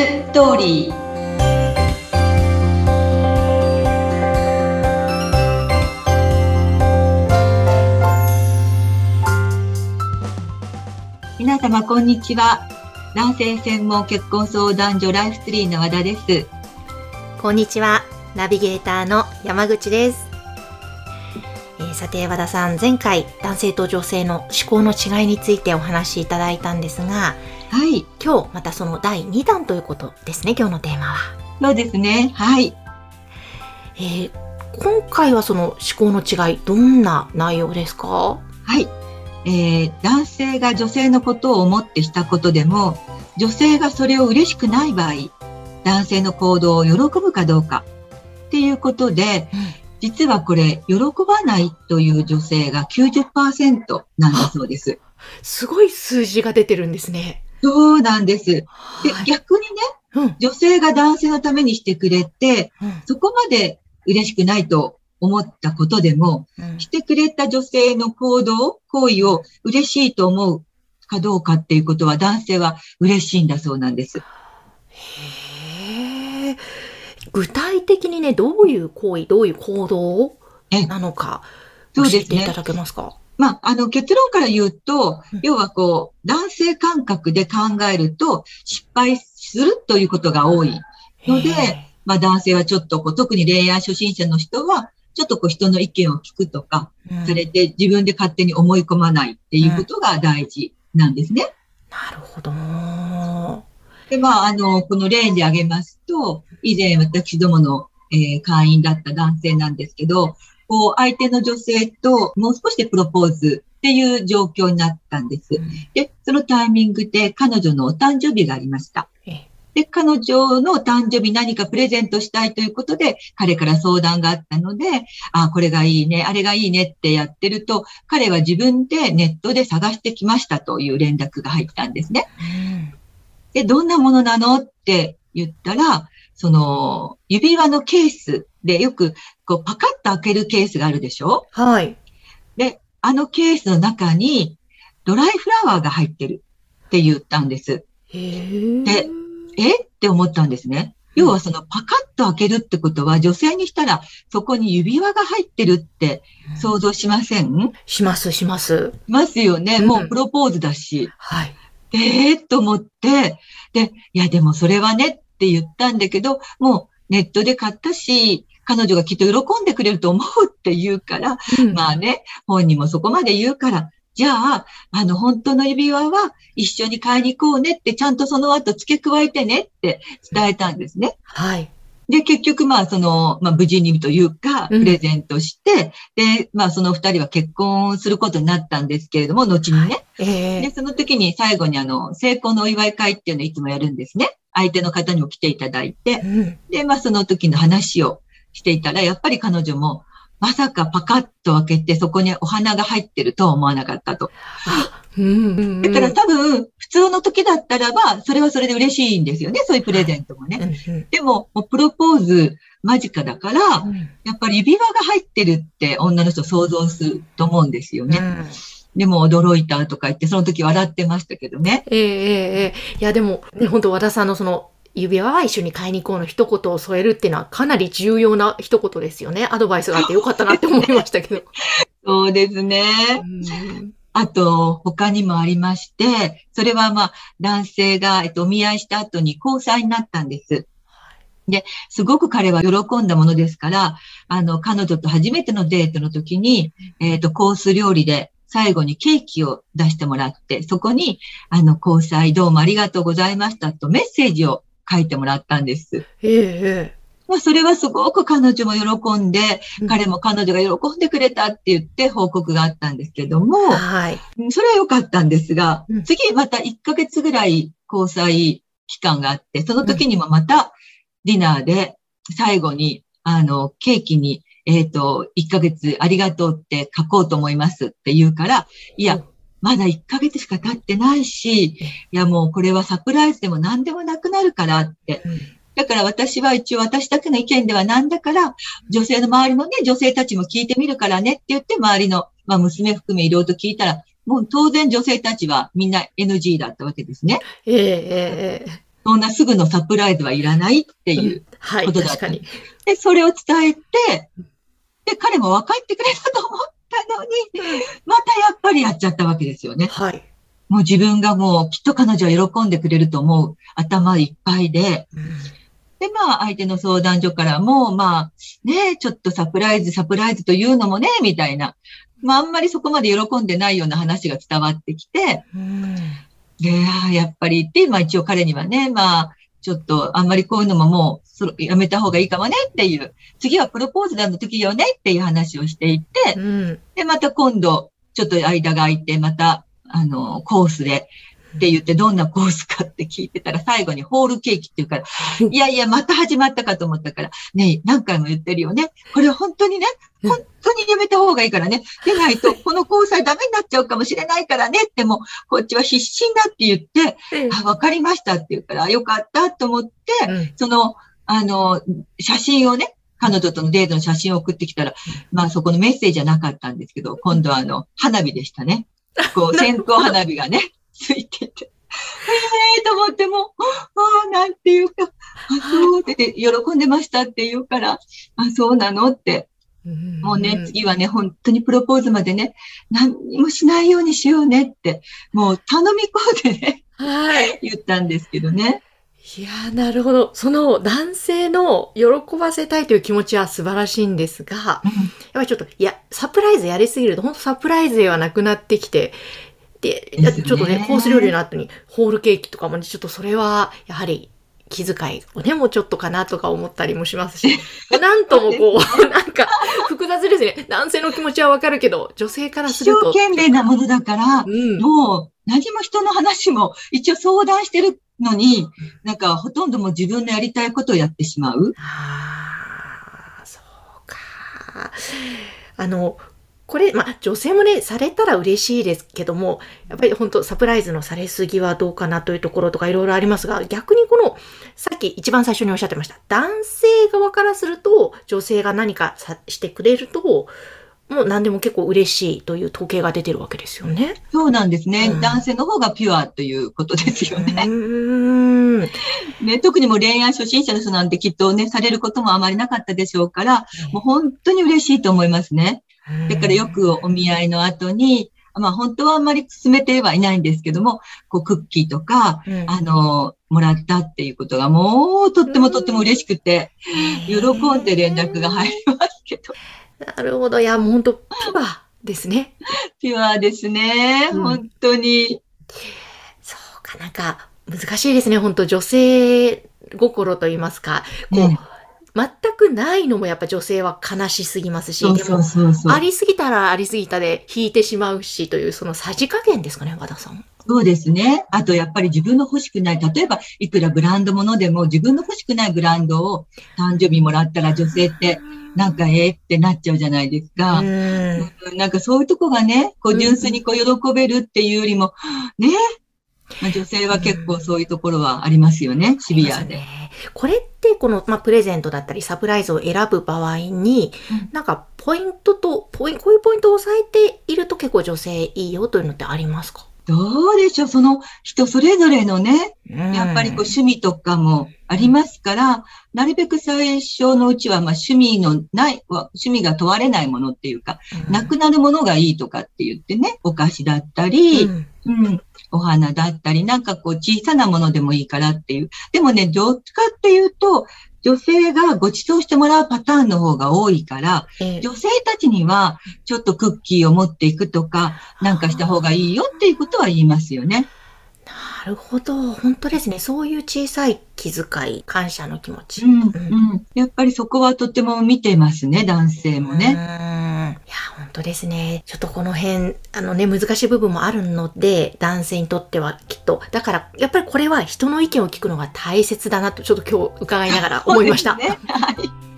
ストーリー皆様こんにちは男性専門結婚相談所ライフツリーの和田ですこんにちはナビゲーターの山口ですえーさて和田さん前回男性と女性の思考の違いについてお話しいただいたんですがはい。今日またその第2弾ということですね今日のテーマは、そうですね。はい。えー今回はその思考の違いどんな内容ですか？はい、えー男性が女性のことを思ってしたことでも女性がそれを嬉しくない場合男性の行動を喜ぶかどうかっていうことで実はこれ喜ばないという女性が90%なんだそうです。すごい数字が出てるんですねそうなんです。ではい。逆にねうん。女性が男性のためにしてくれてうん。そこまで嬉しくないと思ったことでもうん。してくれた女性の行動、行為を嬉しいと思うかどうかっていうことは男性は嬉しいんだそうなんです。へえ。具体的にねどういう行為どういう行動えなのか教えていただけますか？まあ、あの結論から言うとうん、要はこう、男性感覚で考えると失敗するということが多い。のでまあ男性はちょっとこう、特に恋愛初心者の人は、ちょっとこう人の意見を聞くとか、うんされて自分で勝手に思い込まないっていうことが大事なんですね。なるほど。で、まあ、あの、この例で挙げますと、以前私どもの、えー会員だった男性なんですけど、こう、相手の女性ともう少しでプロポーズっていう状況になったんです。で、そのタイミングで彼女のお誕生日がありました。えで、彼女のお誕生日何かプレゼントしたいということで、彼から相談があったので、あ、これがいいね、あれがいいねってやってると、彼は自分でネットで探してきましたという連絡が入ったんですね。うんで、どんなものなのって言ったら、その、指輪のケースでよく、こう、パカッと開けるケースがあるでしょ？はい。で、あのケースの中に、ドライフラワーが入ってるって言ったんです。でえ？って思ったんですね。要はそのパカッと開けるってことは、女性にしたら、そこに指輪が入ってるって想像しません？します、します。いますよね。うんもうプロポーズだし。はい。ええー、と思って、で、いやでもそれはねって言ったんだけど、もうネットで買ったし、彼女がきっと喜んでくれると思うって言うから、まあね、本人もそこまで言うから、じゃあ、あの、本当の指輪は一緒に買いに行こうねって、ちゃんとその後付け加えてねって伝えたんですね。はい。で、結局、まあ、その、まあ、無事にというか、うんプレゼントして、で、まあ、その二人は結婚することになったんですけれども、後にね。ええ。で、その時に最後にあの、成功のお祝い会っていうのをいつもやるんですね。相手の方にも来ていただいてう。ん。で、まあその時の話をしていたら、やっぱり彼女も、まさかパカッと開けてそこにお花が入ってるとは思わなかったと。だから多分、普通の時だったらば、それはそれで嬉しいんですよね。そういうプレゼントもね。でも、もうプロポーズ間近だから、うんやっぱり指輪が入ってるって女の人想像すると思うんですよね。うんでも驚いたとか言って、その時笑ってましたけどね。ええええええいやでも、ね、本当和田さんのその、指輪は一緒に買いに行こうの一言を添えるっていうのはかなり重要な一言ですよね。アドバイスがあってよかったなって思いましたけど。そうですね。うんあと、他にもありまして、それはまあ、男性が、えっと、お見合いした後に交際になったんです。で、すごく彼は喜んだものですから、あの、彼女と初めてのデートの時に、えっと、コース料理で最後にケーキを出してもらって、そこに、あの、交際どうもありがとうございましたとメッセージを書いてもらったんです。えええまあ、それはすごく彼女も喜んで、え彼も彼女が喜んでくれたって言って報告があったんですけども、はい。うんそれは良かったんですがうん、次また1ヶ月ぐらい交際期間があって、その時にもまたディナーで最後に、あの、ケーキに、えっ、と、1ヶ月ありがとうって書こうと思いますって言うから、いや、まだ1ヶ月しか経ってないし、いやもうこれはサプライズでも何でもなくなるからって。うんだから私は一応私だけの意見ではなんだから、女性の周りのね、女性たちも聞いてみるからねって言って周りの、まあ娘含めいろいろと聞いたら、もう当然女性たちはみんな NG だったわけですね。ええええそんなすぐのサプライズはいらないっていうはい、ことだった確かに。で、それを伝えて、で、彼も分かってくれたと思ったのに、またやっぱりやっちゃったわけですよね。はい。もう自分がもうきっと彼女は喜んでくれると思う頭いっぱいで、うんで、まあ相手の相談所からも、まあね、ちょっとサプライズ、サプライズというのもね、みたいな。まああんまりそこまで喜んでないような話が伝わってきて、うんで、やっぱりって、まあ一応彼にはね、まあ、ちょっとあんまりこういうのももうやめた方がいいかもねっていう、次はプロポーズの時よねっていう話をしていて、うん。で、また今度、ちょっと間が空いて、また、あの、コースで、って言って、どんなコースかって聞いてたら、最後にホールケーキって言うから、いやいや、また始まったかと思ったから、ねえ何回も言ってるよね。これ本当にね、本当にやめた方がいいからね。でないと、この交際ダメになっちゃうかもしれないからねって、もう、こっちは必死になって言って、あ、わかりましたって言うから、あよかったと思って、うんその、あの、写真をね、彼女とのデートの写真を送ってきたら、まあそこのメッセージはなかったんですけど、今度はあの、花火でしたね。こう、線香花火がね、ついてて。ええと思っても、ああ、なんていうか、あ、そうってで、喜んでましたって言うから、あ、そうなのって。もうね、次はね、本当にプロポーズまでね、何にもしないようにしようねって、もう頼み込んでね、はい。言ったんですけどね。いやー、なるほど。その男性の喜ばせたいという気持ちは素晴らしいんですが、やっぱりちょっと、いや、サプライズやりすぎると、本当サプライズではなくなってきて、ねちょっとね、コース料理の後にホールケーキとかもね、ちょっとそれは、やはり、気遣いをね、もうちょっとかなとか思ったりもしますし、なんともこう、なんか、複雑ですね。男性の気持ちはわかるけど、女性からす一生ると。懸命なものだから、うん。もう何も人の話も一応相談してるのに、なんかほとんどもう自分のやりたいことをやってしまう。ああ、そうか。あの、これ、まあ、女性もね、されたら嬉しいですけども、やっぱり本当サプライズのされすぎはどうかなというところとかいろいろありますが、逆にこの、さっき一番最初におっしゃってました、男性側からすると、女性が何かさしてくれると、もう何でも結構嬉しいという統計が出てるわけですよね。そうなんですね。うん男性の方がピュアということですようね。ね特にもう恋愛初心者の人なんてきっとね、されることもあまりなかったでしょうから、もう本当に嬉しいと思いますね。だからよくお見合いの後に、まあ本当はあんまり進めてはいないんですけども、こうクッキーとか、うん、あの、もらったっていうことがもうとってもとっても嬉しくて、喜んで連絡が入りますけど、なるほど。いや、もう本当ピュアですね。ピュアですね。うん本当に。そうか、なんか、難しいですね。本当女性心と言いますか。こう、ね全くないのもやっぱ女性は悲しすぎますし、でもあ。りすぎたらありすぎたで引いてしまうしという、そのさじ加減ですかね、和田さん。そうですね。あとやっぱり自分の欲しくない、例えばいくらブランドものでも自分の欲しくないブランドを誕生日もらったら女性ってなんかええってなっちゃうじゃないですうか。ん。なんかそういうとこがね、こううん純粋にこう喜べるっていうよりも、ね、まあ、女性は結構そういうところはありますよね、シビアで。これって、この、まあ、プレゼントだったり、サプライズを選ぶ場合に、うん。なんか、ポイントと、ポインこういうポイントを押さえていると結構女性いいよというのってありますか？どうでしょう？その人それぞれのね、やっぱりこう趣味とかもありますから、なるべく最初のうちはまあ趣味のない、わ趣味が問われないものっていうか、うん。なくなるものがいいとかって言ってね、お菓子だったり、うん。うん、お花だったり、なんかこう小さなものでもいいからっていう。でもね、どっちかっていうと、女性がご馳走してもらうパターンの方が多いから、ええ女性たちにはちょっとクッキーを持っていくとか、なんかした方がいいよっていうことは言いますよね。なるほど。本当ですね。そういう小さい気遣い、感謝の気持ち。うん、うん。やっぱりそこはとても見てますね、男性もね。当ですね。ちょっとこの辺、あのね、難しい部分もあるので、男性にとってはきっと、だから、やっぱりこれは人の意見を聞くのが大切だなと、ちょっと今日伺いながら 思いました。はい。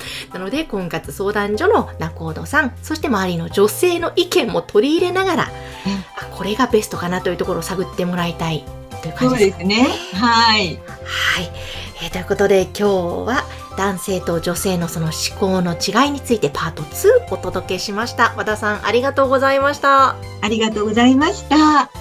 なので、婚活相談所の仲人さん、そして周りの女性の意見も取り入れながら、あこれがベストかなというところを探ってもらいたいというそう感じですですね。はい。はい、えーということで今日は男性と女性のその思考の違いについてパート2お届けしました和田さんありがとうございましたありがとうございました。